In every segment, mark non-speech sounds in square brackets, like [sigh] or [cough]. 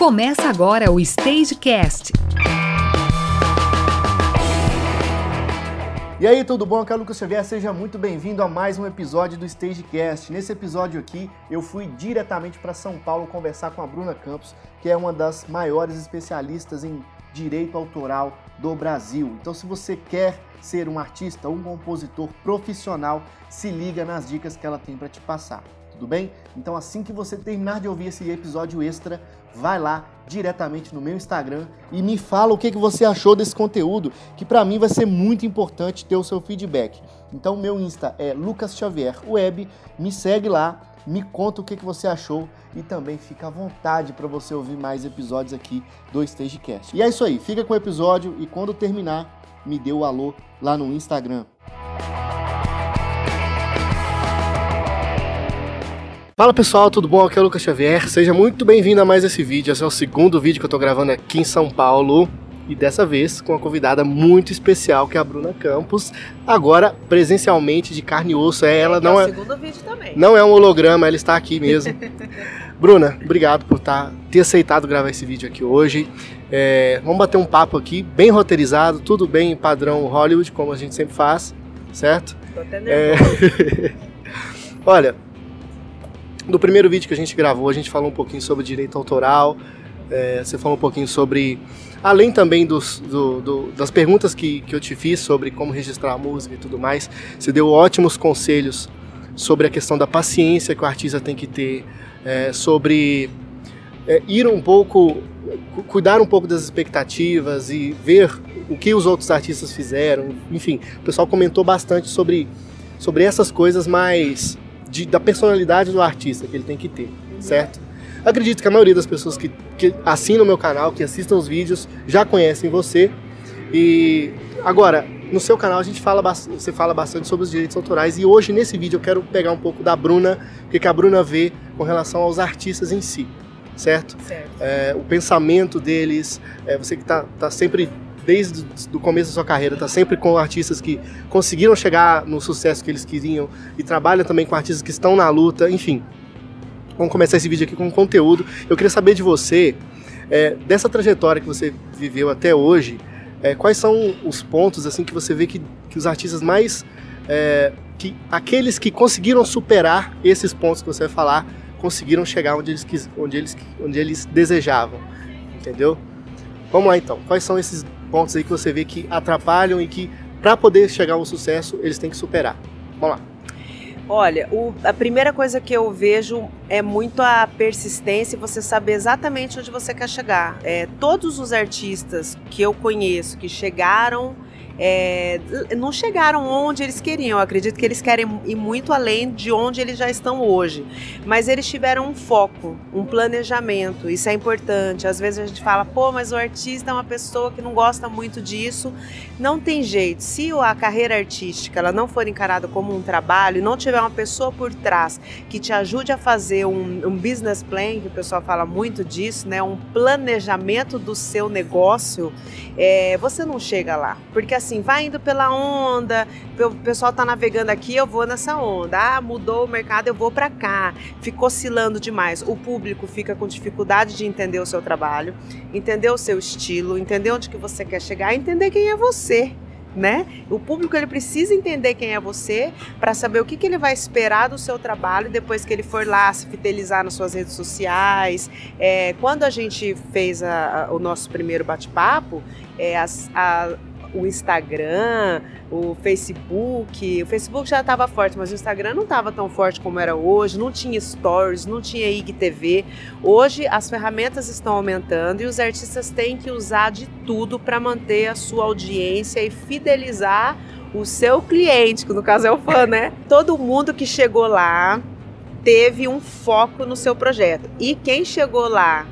Começa agora o Stagecast. E aí, tudo bom? Aqui é o Lucas Xavier, seja muito bem-vindo a mais um episódio do Stagecast. Nesse episódio aqui, eu fui diretamente para São Paulo conversar com a Bruna Campos, que é uma das maiores especialistas em direito autoral do Brasil. Então, se você quer ser um artista, um compositor profissional, se liga nas dicas que ela tem para te passar tudo bem? Então assim que você terminar de ouvir esse episódio extra, vai lá diretamente no meu Instagram e me fala o que, que você achou desse conteúdo, que para mim vai ser muito importante ter o seu feedback. Então meu Insta é Lucas Xavier Web, me segue lá, me conta o que, que você achou e também fica à vontade para você ouvir mais episódios aqui do Stagecast. E é isso aí, fica com o episódio e quando terminar, me dê o alô lá no Instagram. Fala pessoal, tudo bom? Aqui é o Lucas Xavier. Seja muito bem-vindo a mais esse vídeo. Esse é o segundo vídeo que eu tô gravando aqui em São Paulo. E dessa vez com uma convidada muito especial, que é a Bruna Campos. Agora, presencialmente, de carne e osso. É, ela não é. é. segundo vídeo também. Não é um holograma, ela está aqui mesmo. [laughs] Bruna, obrigado por tá, ter aceitado gravar esse vídeo aqui hoje. É, vamos bater um papo aqui, bem roteirizado, tudo bem padrão Hollywood, como a gente sempre faz, certo? Tô até É... nervosa. [laughs] Olha, no primeiro vídeo que a gente gravou, a gente falou um pouquinho sobre direito autoral. é, você falou um pouquinho sobre. Além também dos, do- do- das perguntas que, que eu te fiz sobre como registrar a música e tudo mais, você deu ótimos conselhos sobre a questão da paciência que o artista tem que ter, é, sobre é, ir um pouco, cu- cuidar um pouco das expectativas e ver o que os outros artistas fizeram. Enfim, o pessoal comentou bastante sobre, sobre essas coisas mais de- da personalidade do artista que ele tem que ter, certo? Acredito que a maioria das pessoas que, que assinam o meu canal, que assistam os vídeos, já conhecem você. E agora, no seu canal a gente fala, você fala bastante sobre os direitos autorais e hoje nesse vídeo eu quero pegar um pouco da Bruna, o que que a Bruna vê com relação aos artistas em si, certo? Certo. É, o pensamento deles, é, você que está tá sempre, desde o começo da sua carreira, está sempre com artistas que conseguiram chegar no sucesso que eles queriam e trabalha também com artistas que estão na luta, enfim. Vamos começar esse vídeo aqui com conteúdo. Eu queria saber de você, é, dessa trajetória que você viveu até hoje, é, quais são os pontos assim que você vê que, que os artistas mais. é, que aqueles que conseguiram superar esses pontos que você vai falar conseguiram chegar onde eles, onde eles, onde eles desejavam, entendeu? Vamos lá então. Quais são esses pontos aí que você vê que atrapalham e que para poder chegar ao sucesso eles têm que superar? Vamos lá. Olha, o- a primeira coisa que eu vejo é muito a persistência e você saber exatamente onde você quer chegar. É, todos os artistas que eu conheço que chegaram. É, não chegaram onde eles queriam. Eu acredito que eles querem ir muito além de onde eles já estão hoje. Mas eles tiveram um foco, um planejamento. Isso é importante. Às vezes a gente fala, pô, mas o artista é uma pessoa que não gosta muito disso. Não tem jeito. Se a carreira artística ela não for encarada como um trabalho e não tiver uma pessoa por trás que te ajude a fazer um, um business plan, que o pessoal fala muito disso, né? Um planejamento do seu negócio, é, você não chega lá. Porque assim, vai indo pela onda, o pessoal tá navegando aqui, eu vou nessa onda. Ah, mudou o mercado, eu vou para cá. Ficou oscilando demais. O público fica com dificuldade de entender o seu trabalho, entender o seu estilo, entender onde que você quer chegar, entender quem é você. Né? O público ele precisa entender quem é você para saber o que, que ele vai esperar do seu trabalho depois que ele for lá se fidelizar nas suas redes sociais. É, quando a gente fez a- a- o nosso primeiro bate-papo, é, as- a- o Instagram, o Facebook. O Facebook já estava forte, mas o Instagram não estava tão forte como era hoje. Não tinha stories, não tinha IGTV. Hoje as ferramentas estão aumentando e os artistas têm que usar de tudo para manter a sua audiência e fidelizar o seu cliente, que no caso é o fã, né? [laughs] Todo mundo que chegou lá teve um foco no seu projeto. E quem chegou lá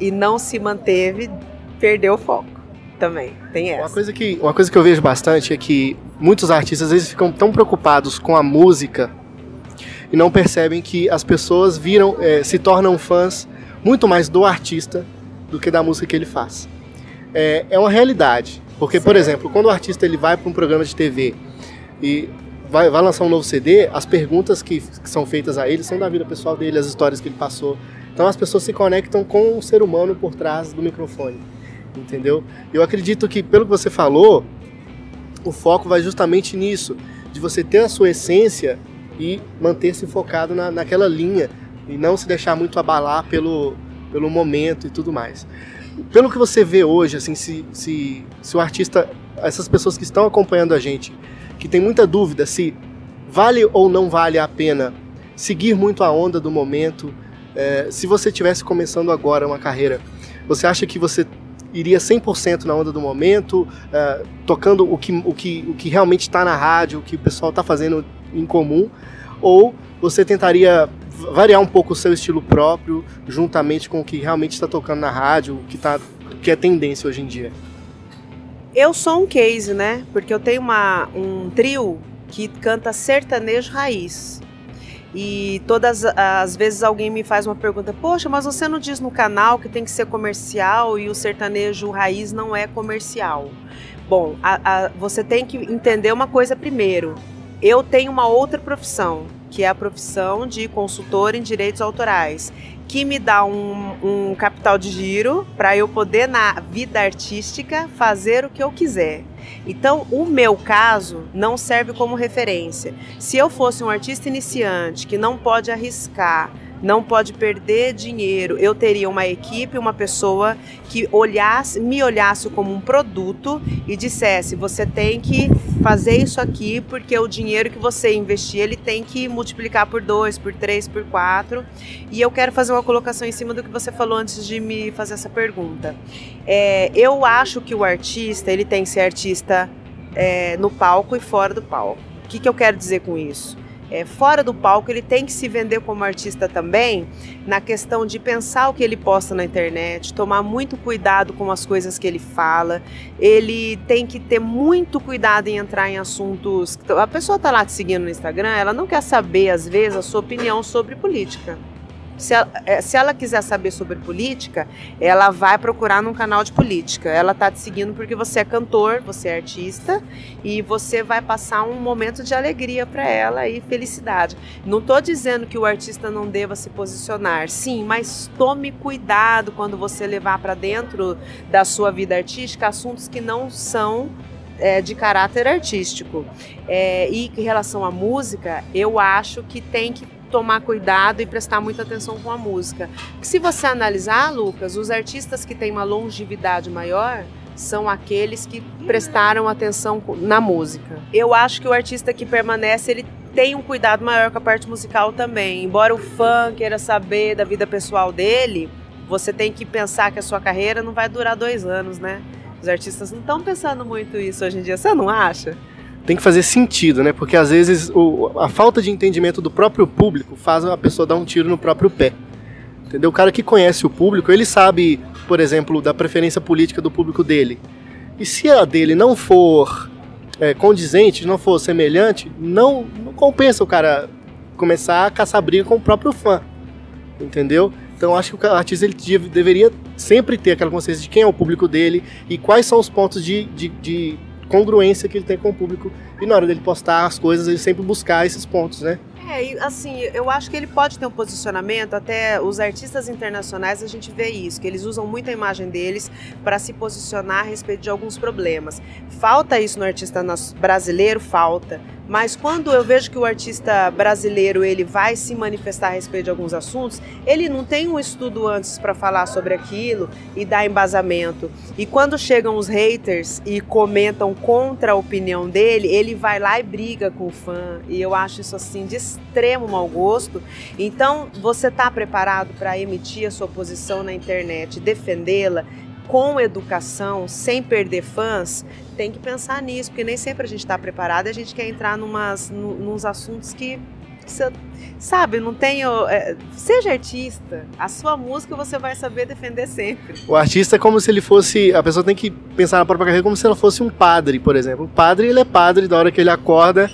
e não se manteve, perdeu o foco também. Tem essa. Uma coisa, que, uma coisa que eu vejo bastante é que muitos artistas às vezes ficam tão preocupados com a música e não percebem que as pessoas viram, eh, se tornam fãs muito mais do artista do que da música que ele faz. É, é uma realidade. Porque, por Certo. exemplo, quando o artista ele vai para um programa de TV e vai, vai lançar um novo CD, as perguntas que, que são feitas a ele são da vida pessoal dele, as histórias que ele passou. Então as pessoas se conectam com o ser humano por trás do microfone, entendeu? Eu acredito que, pelo que você falou, o foco vai justamente nisso, de você ter a sua essência e manter-se focado na, naquela linha e não se deixar muito abalar pelo, pelo momento e tudo mais. Pelo que você vê hoje, assim, se, se, se o artista, essas pessoas que estão acompanhando a gente, que tem muita dúvida se vale ou não vale a pena seguir muito a onda do momento, é, se você estivesse começando agora uma carreira, você acha que você iria 100% na onda do momento, é, tocando o que, o, que, o que realmente está na rádio, o que o pessoal está fazendo em comum, ou você tentaria variar um pouco o seu estilo próprio, juntamente com o que realmente está tocando na rádio, o que, tá, que é tendência hoje em dia? Eu sou um case, né? Porque eu tenho uma, um trio que canta sertanejo raiz. E todas as vezes alguém me faz uma pergunta: Poxa, mas você não diz no canal que tem que ser comercial e o sertanejo raiz não é comercial? Bom, a, a, você tem que entender uma coisa primeiro. Eu tenho uma outra profissão, que é a profissão de consultor em direitos autorais que me dá um, um capital de giro para eu poder, na vida artística, fazer o que eu quiser. Então, o meu caso não serve como referência. Se eu fosse um artista iniciante que não pode arriscar, não pode perder dinheiro. Eu teria uma equipe, uma pessoa que olhasse, me olhasse como um produto e dissesse: você tem que fazer isso aqui porque o dinheiro que você investir ele tem que multiplicar por dois, por três, por quatro. E eu quero fazer uma colocação em cima do que você falou antes de me fazer essa pergunta. É, eu acho que o artista ele tem que ser artista é, no palco e fora do palco. O que, que eu quero dizer com isso? É, fora do palco, ele tem que se vender como artista também, na questão de pensar o que ele posta na internet, tomar muito cuidado com as coisas que ele fala. Ele tem que ter muito cuidado em entrar em assuntos. A pessoa está lá te seguindo no Instagram, ela não quer saber, às vezes, a sua opinião sobre política. Se ela, é, se ela, quiser saber sobre política, ela vai procurar num canal de política. Ela está te seguindo porque você é cantor, você é artista e você vai passar um momento de alegria para ela e felicidade. Não estou dizendo que o artista não deva se posicionar, sim, mas tome cuidado quando você levar para dentro da sua vida artística assuntos que não são é, de caráter artístico. É, e em relação à música, eu acho que tem que tomar cuidado e prestar muita atenção com a música. Se você analisar, Lucas, os artistas que têm uma longevidade maior são aqueles que prestaram atenção na música. Eu acho que o artista que permanece, ele tem um cuidado maior com a parte musical também. Embora o fã queira saber da vida pessoal dele, você tem que pensar que a sua carreira não vai durar dois anos, né? Os artistas não estão pensando muito isso hoje em dia, você não acha? Tem que fazer sentido, né? Porque às vezes o, a falta de entendimento do próprio público faz a pessoa dar um tiro no próprio pé. Entendeu? O cara que conhece o público, ele sabe, por exemplo, da preferência política do público dele. E se a dele não for é, condizente, não for semelhante, não, não compensa o cara começar a caçar briga com o próprio fã. Entendeu? Então acho que o artista ele deveria sempre ter aquela consciência de quem é o público dele e quais são os pontos de, de, de congruência que ele tem com o público e na hora dele postar as coisas ele sempre buscar esses pontos, né? É, assim, eu acho que ele pode ter um posicionamento, até os artistas internacionais a gente vê isso, que eles usam muito a imagem deles para se posicionar a respeito de alguns problemas. Falta isso no artista brasileiro? Falta. Mas quando eu vejo que o artista brasileiro ele vai se manifestar a respeito de alguns assuntos, ele não tem um estudo antes para falar sobre aquilo e dar embasamento. E quando chegam os haters e comentam contra a opinião dele, ele vai lá e briga com o fã. E eu acho isso assim de extremo mau gosto. Então, você está preparado para emitir a sua posição na internet, defendê-la? Com educação, sem perder fãs, tem que pensar nisso, porque nem sempre a gente está preparado e a gente quer entrar numas, nos assuntos que você, sabe, não tenho. É, seja artista, a sua música você vai saber defender sempre. O artista é como se ele fosse. A pessoa tem que pensar na própria carreira como se ela fosse um padre, por exemplo. O padre, ele é padre da hora que ele acorda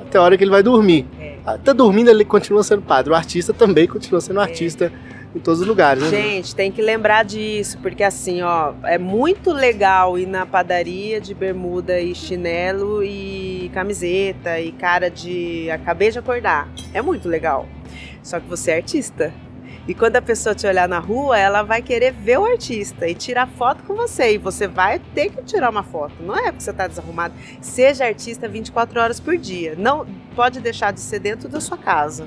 até a hora que ele vai dormir. É. Até dormindo ele continua sendo padre. O artista também continua sendo é. artista em todos os lugares. Né? Gente, tem que lembrar disso, porque assim, ó, é muito legal ir na padaria de bermuda e chinelo e camiseta e cara de acabei de acordar. É muito legal. Só que você é artista. E quando a pessoa te olhar na rua, ela vai querer ver o artista e tirar foto com você. E você vai ter que tirar uma foto. Não é porque você está desarrumado. Seja artista 24 horas por dia. Não pode deixar de ser dentro da sua casa.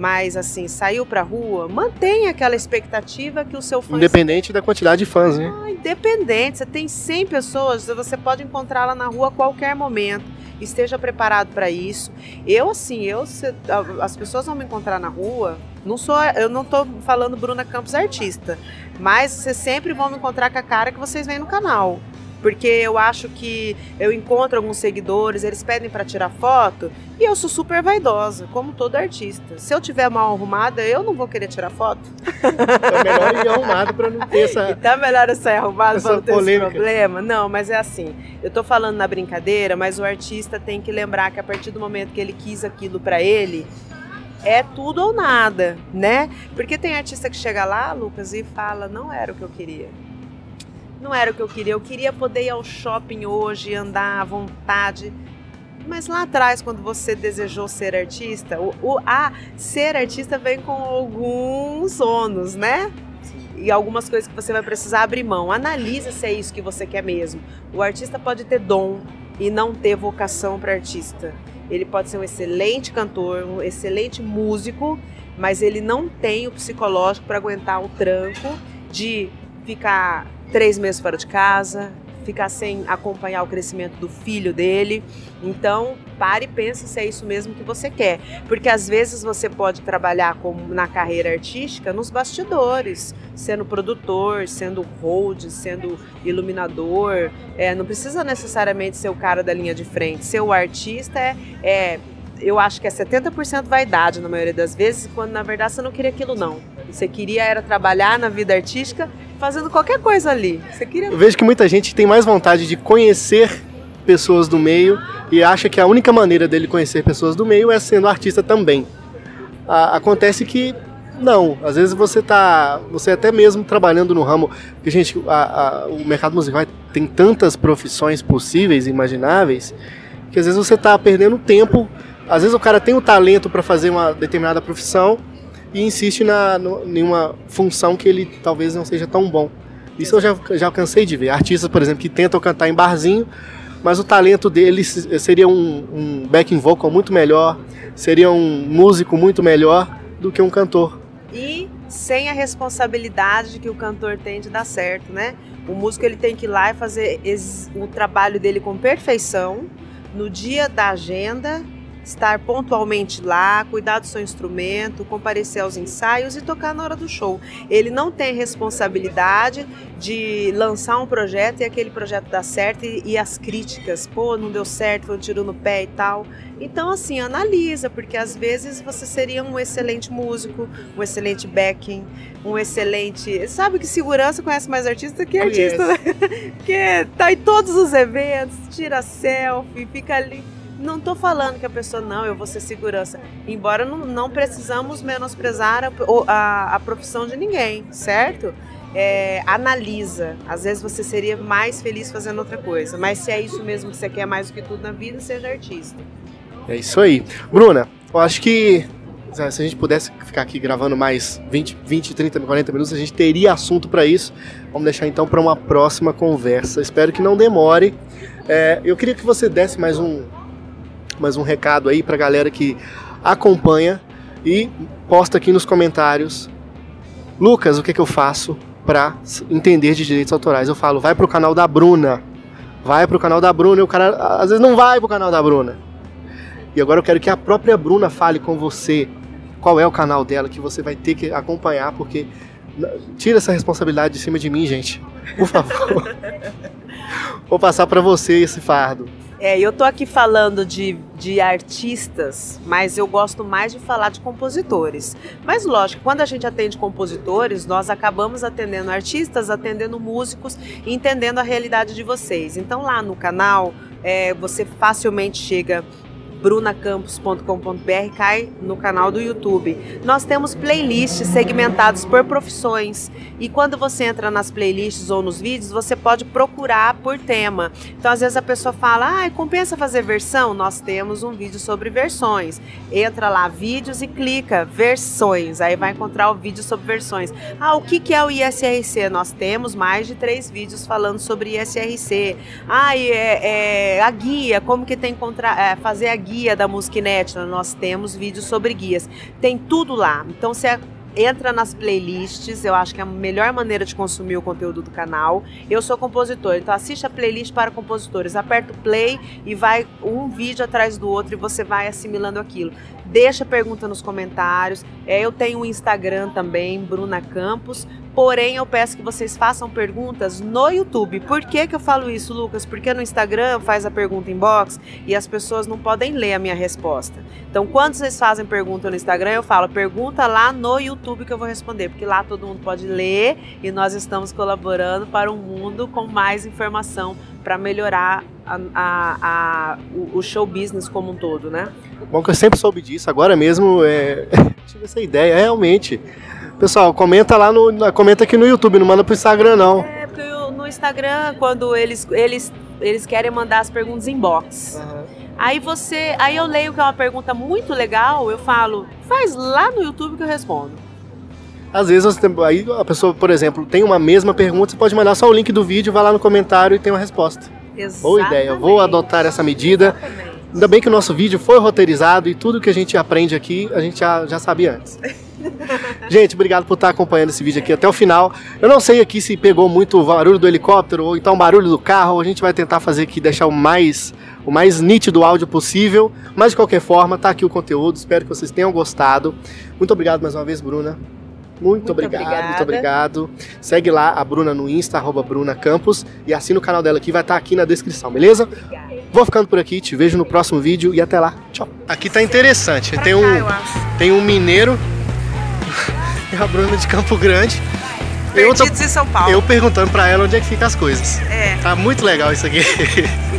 Mas assim, saiu pra rua, mantenha aquela expectativa que o seu fã. Independente da quantidade de fãs, né? Ah, independente. Você tem 100 pessoas, você pode encontrá-la na rua a qualquer momento esteja preparado para isso. Eu, assim, eu, se, as pessoas vão me encontrar na rua, não sou, eu não estou falando Bruna Campos artista, mas vocês sempre vão me encontrar com a cara que vocês veem no canal porque eu acho que eu encontro alguns seguidores, eles pedem para tirar foto e eu sou super vaidosa, como todo artista. Se eu tiver mal arrumada, eu não vou querer tirar foto. É melhor ir arrumado para não ter essa. Então [laughs] é melhor eu sair arrumado para não ter polêmica. esse problema. Não, mas é assim. Eu tô falando na brincadeira, mas o artista tem que lembrar que a partir do momento que ele quis aquilo para ele, é tudo ou nada, né? Porque tem artista que chega lá, Lucas, e fala: não era o que eu queria não era o que eu queria. Eu queria poder ir ao shopping hoje, andar à vontade. Mas lá atrás, quando você desejou ser artista, o, o a ser artista vem com alguns ônus, né? E algumas coisas que você vai precisar abrir mão. Analisa se é isso que você quer mesmo. O artista pode ter dom e não ter vocação para artista. Ele pode ser um excelente cantor, um excelente músico, mas ele não tem o psicológico para aguentar o tranco de ficar três meses fora de casa, ficar sem acompanhar o crescimento do filho dele. Então, pare e pense se é isso mesmo que você quer. Porque às vezes você pode trabalhar como na carreira artística nos bastidores, sendo produtor, sendo hold, sendo iluminador. É, não precisa necessariamente ser o cara da linha de frente. Ser o artista é, é eu acho que é 70% vaidade na maioria das vezes, quando na verdade você não queria aquilo não. Você queria era trabalhar na vida artística fazendo qualquer coisa ali. Você queria... Eu vejo que muita gente tem mais vontade de conhecer pessoas do meio e acha que a única maneira dele conhecer pessoas do meio é sendo artista também. Acontece que não, às vezes você tá, você até mesmo trabalhando no ramo, porque gente, a, a, o mercado musical tem tantas profissões possíveis, imagináveis, que às vezes você está perdendo tempo. Às vezes o cara tem o talento para fazer uma determinada profissão, e insiste na, no, em uma função que ele talvez não seja tão bom. Isso eu já, já cansei de ver. Artistas, por exemplo, que tentam cantar em barzinho, mas o talento deles seria um, um backing vocal muito melhor, seria um músico muito melhor do que um cantor. E sem a responsabilidade que o cantor tem de dar certo, né? O músico ele tem que ir lá e fazer o trabalho dele com perfeição no dia da agenda estar pontualmente lá, cuidar do seu instrumento, comparecer aos ensaios e tocar na hora do show. Ele não tem responsabilidade de lançar um projeto e aquele projeto dar certo e, e as críticas, pô, não deu certo, foi um tiro no pé e tal. Então, assim, analisa, porque às vezes você seria um excelente músico, um excelente backing, um excelente. Sabe que segurança conhece mais artista que artista, né? Porque [laughs] tá em todos os eventos, tira selfie, fica ali não estou falando que a pessoa não, eu vou ser segurança. Embora não, não precisamos menosprezar a, a, a profissão de ninguém, certo? É, analisa. Às vezes você seria mais feliz fazendo outra coisa. Mas se é isso mesmo que você quer mais do que tudo na vida, seja artista. É isso aí. Bruna, eu acho que se a gente pudesse ficar aqui gravando mais 20, 20 30, 40 minutos, a gente teria assunto para isso. Vamos deixar então para uma próxima conversa. Espero que não demore. É, eu queria que você desse mais um, mais um recado aí para a galera que acompanha e posta aqui nos comentários. Lucas, o que, que eu faço para entender de direitos autorais? Eu falo, vai pro canal da Bruna. Vai pro canal da Bruna e o cara às vezes não vai pro canal da Bruna. E agora eu quero que a própria Bruna fale com você qual é o canal dela que você vai ter que acompanhar, porque tira essa responsabilidade de cima de mim, gente. Por favor. [laughs] Vou passar para você esse fardo. É, eu tô aqui falando de, de artistas, mas eu gosto mais de falar de compositores. Mas lógico, quando a gente atende compositores, nós acabamos atendendo artistas, atendendo músicos entendendo a realidade de vocês. Então lá no canal, é, você facilmente chega brunacampos.com.br cai no canal do YouTube. Nós temos playlists segmentados por profissões e quando você entra nas playlists ou nos vídeos, você pode procurar por tema. Então, às vezes a pessoa fala: "Ah, compensa fazer versão?" Nós temos um vídeo sobre versões. Entra lá vídeos e clica versões. Aí vai encontrar o vídeo sobre versões. Ah, o que que é o ISRC? Nós temos mais de três vídeos falando sobre ISRC. Ah, é, é a guia, como que tem contra, é, fazer a guia da Musiquinet, nós temos vídeos sobre guias. Tem tudo lá. Então você entra nas playlists, eu acho que é a melhor maneira de consumir o conteúdo do canal. Eu sou compositor, então assiste a playlist para compositores, aperta o play e vai um vídeo atrás do outro e você vai assimilando aquilo. Deixa pergunta nos comentários. É, eu tenho um Instagram também, Bruna Campos. Porém, eu peço que vocês façam perguntas no YouTube. Por que, que eu falo isso, Lucas? Porque no Instagram faz a pergunta em box e as pessoas não podem ler a minha resposta. Então, quando vocês fazem pergunta no Instagram, eu falo pergunta lá no YouTube que eu vou responder, porque lá todo mundo pode ler e nós estamos colaborando para um mundo com mais informação para melhorar a, a, a, o show business como um todo, né? Bom que eu sempre soube disso, agora mesmo é... [laughs] tive essa ideia, realmente. Pessoal, comenta lá no. Comenta aqui no YouTube, não manda pro Instagram, não. É, porque no Instagram, quando eles, eles, eles querem mandar as perguntas em box. Uhum. Aí você. Aí eu leio que é uma pergunta muito legal, eu falo, faz lá no YouTube que eu respondo. Às vezes você tem, aí a pessoa, por exemplo, tem uma mesma pergunta, você pode mandar só o link do vídeo, vai lá no comentário e tem uma resposta. Exatamente. Boa ideia, eu vou adotar essa medida. Exatamente. Ainda bem que o nosso vídeo foi roteirizado e tudo que a gente aprende aqui a gente já, já sabia antes. [laughs] gente, obrigado por estar acompanhando esse vídeo aqui até o final. Eu não sei aqui se pegou muito o barulho do helicóptero ou então o barulho do carro. A gente vai tentar fazer aqui, deixar o mais, o mais nítido áudio possível. Mas de qualquer forma, tá aqui o conteúdo. Espero que vocês tenham gostado. Muito obrigado mais uma vez, Bruna. Muito, muito obrigado, obrigada. muito obrigado. Segue lá a Bruna no Insta, arroba Bruna Campos, e assina o canal dela aqui, vai estar aqui na descrição, beleza? Obrigada. Vou ficando por aqui, te vejo no próximo vídeo e até lá. Tchau. Aqui tá interessante. Tem um, tem um mineiro [laughs] e a Bruna de Campo Grande. Perdidos eu tô, em São Paulo. Eu perguntando pra ela onde é que fica as coisas. É. Tá muito legal isso aqui. [laughs]